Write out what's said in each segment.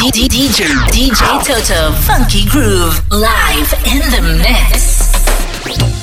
DJ DJ Toto Funky Groove live in the mix.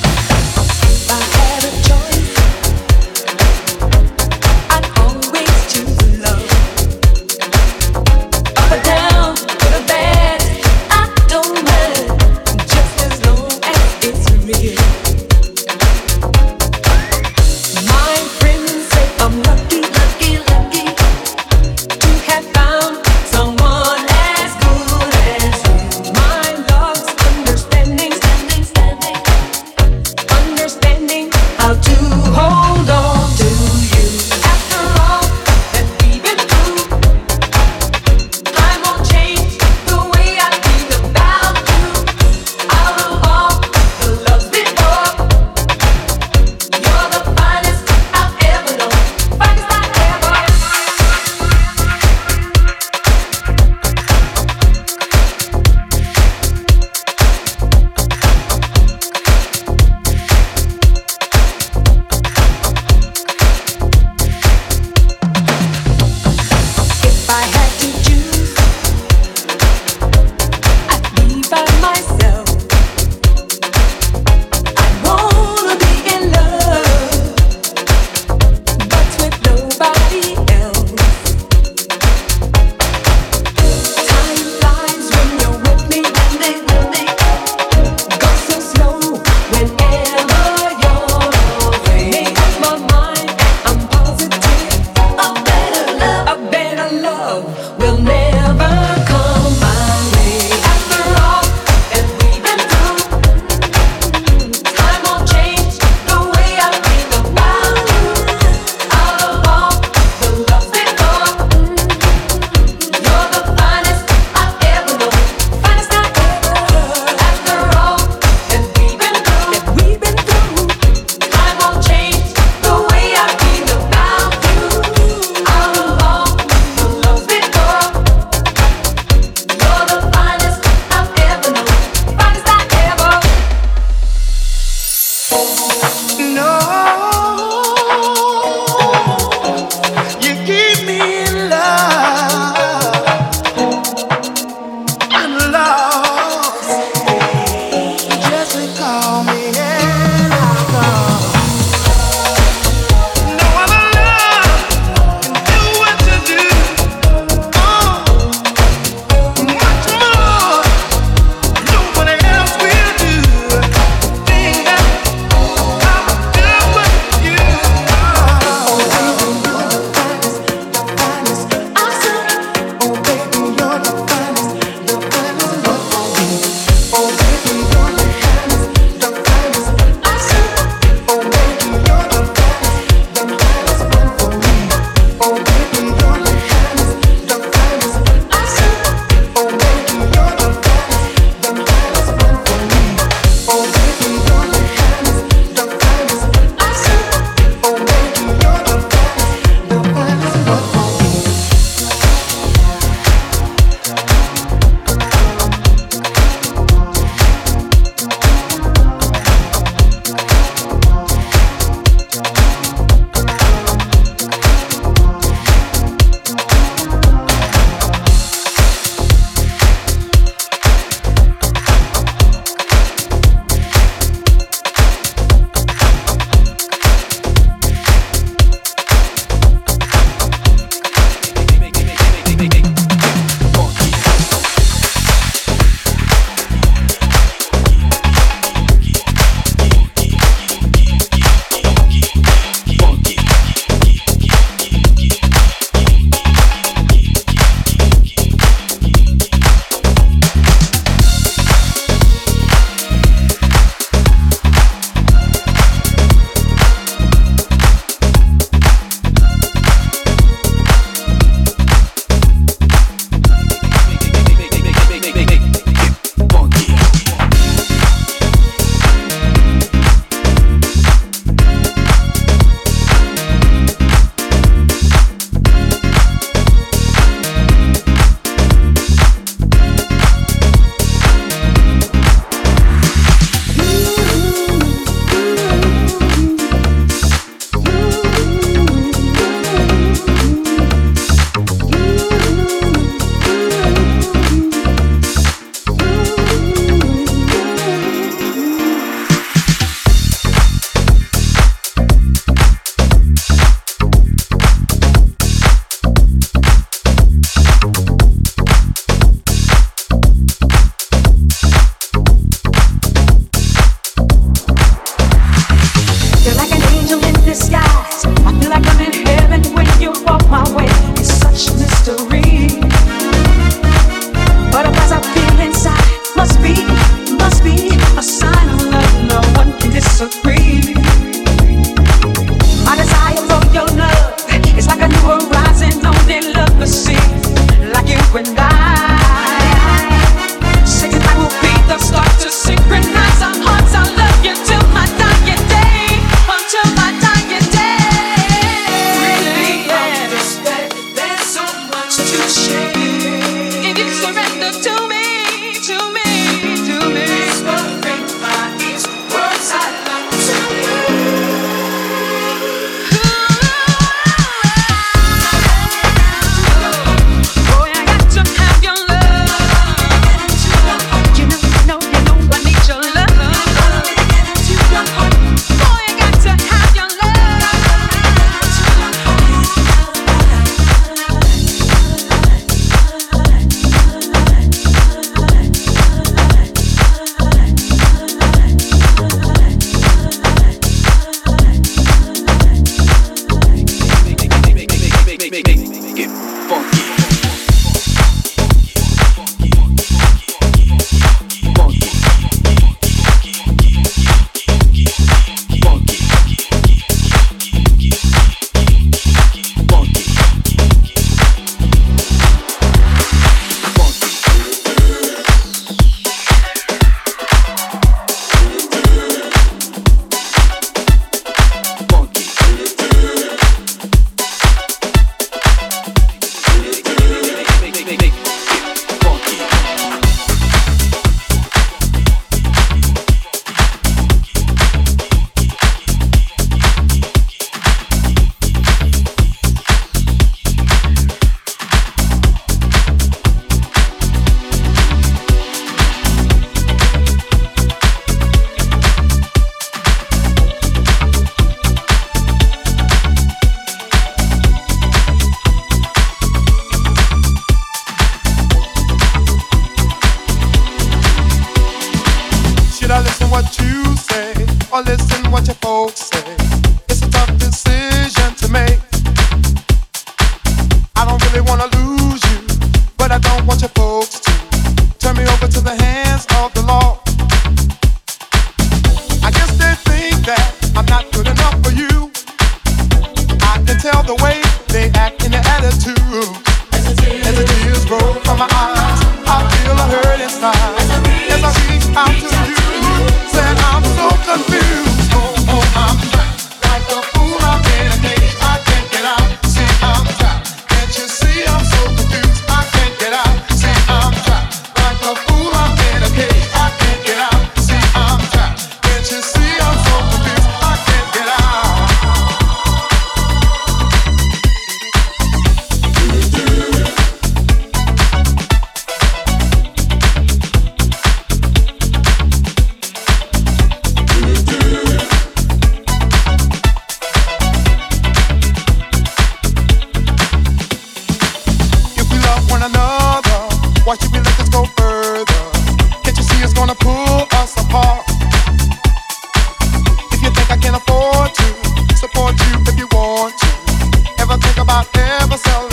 é você.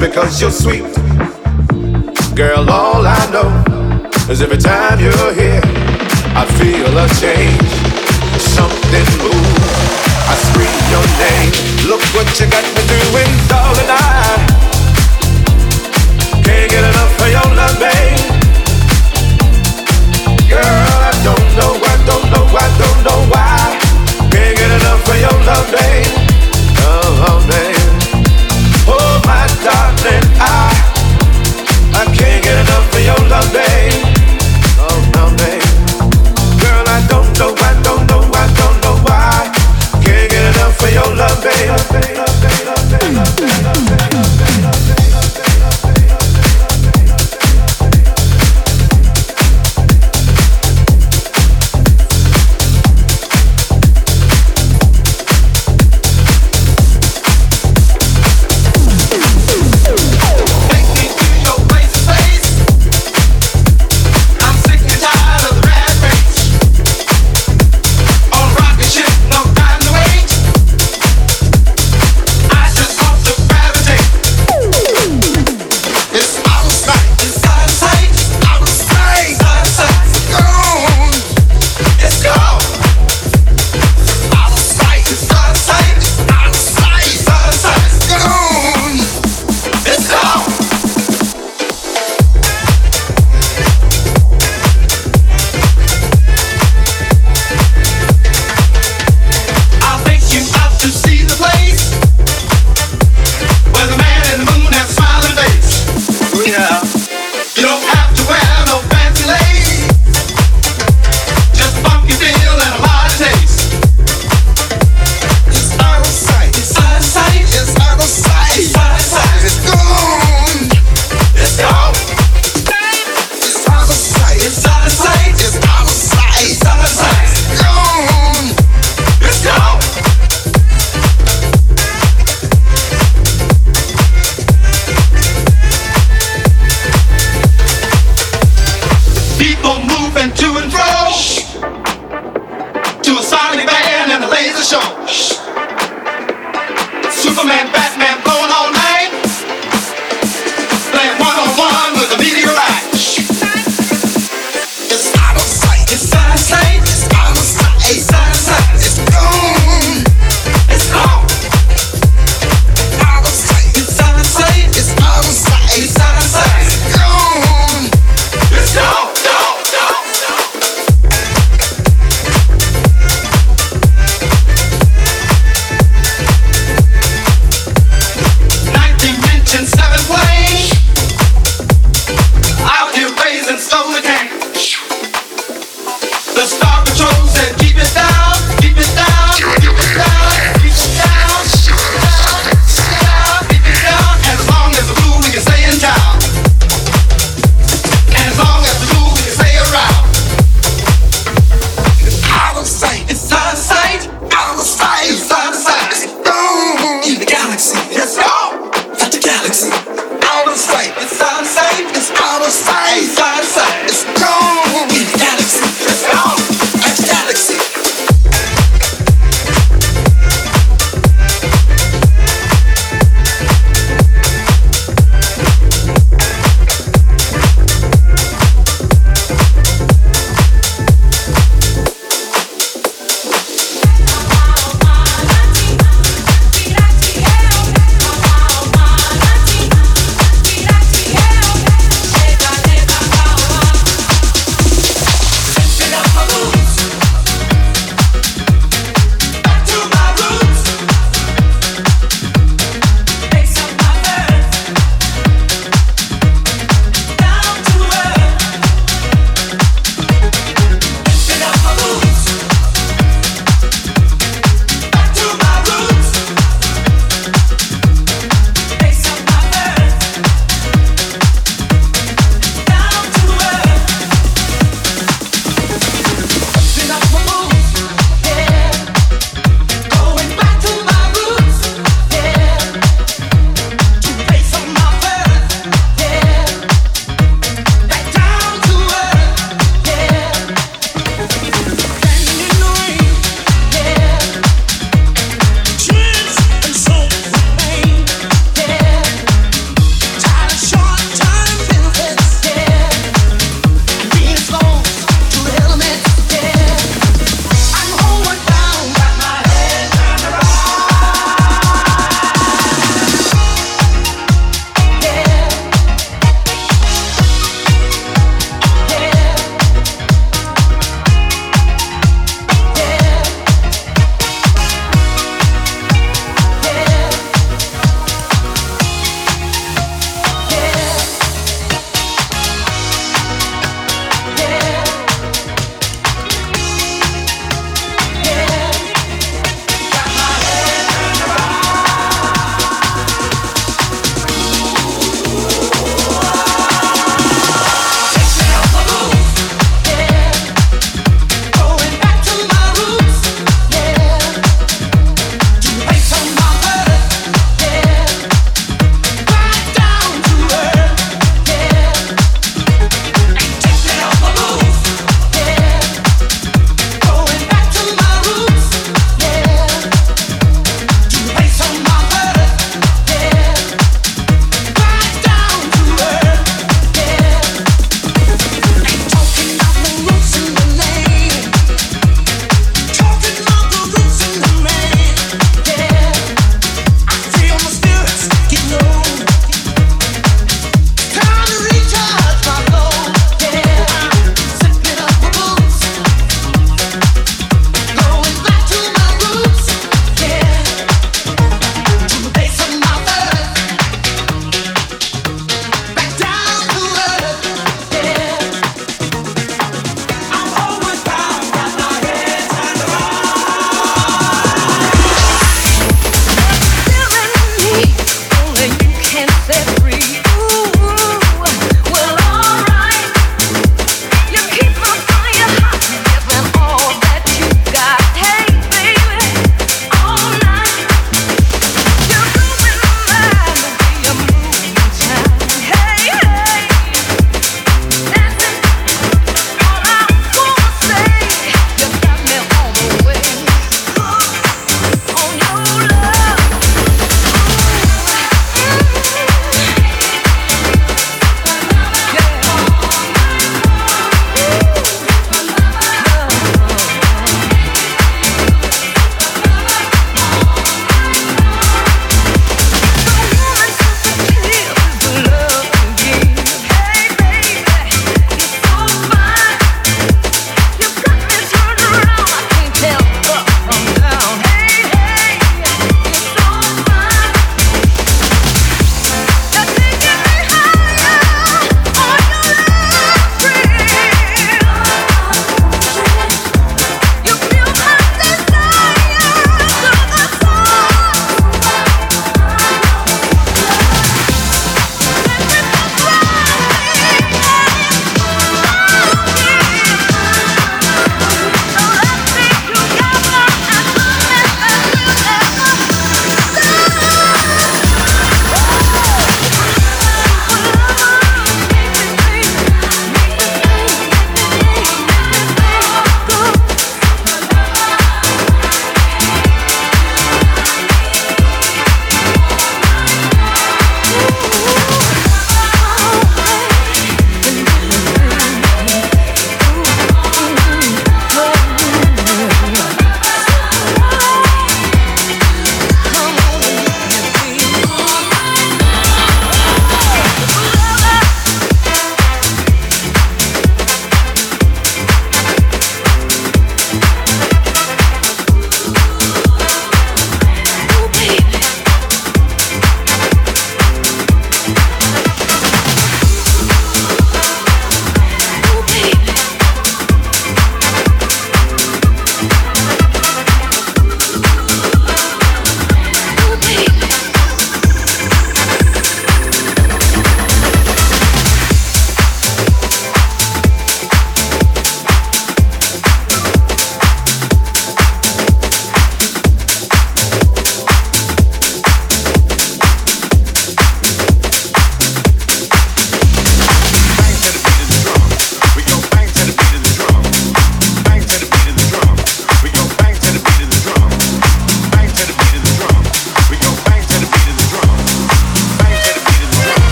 because you're sweet. Girl, all I know is every time you're here, I feel a change. Something moves. I scream your name. Look what you got me.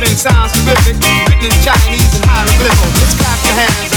It sounds terrific, written in Chinese and hieroglyphical. Just clap your hands.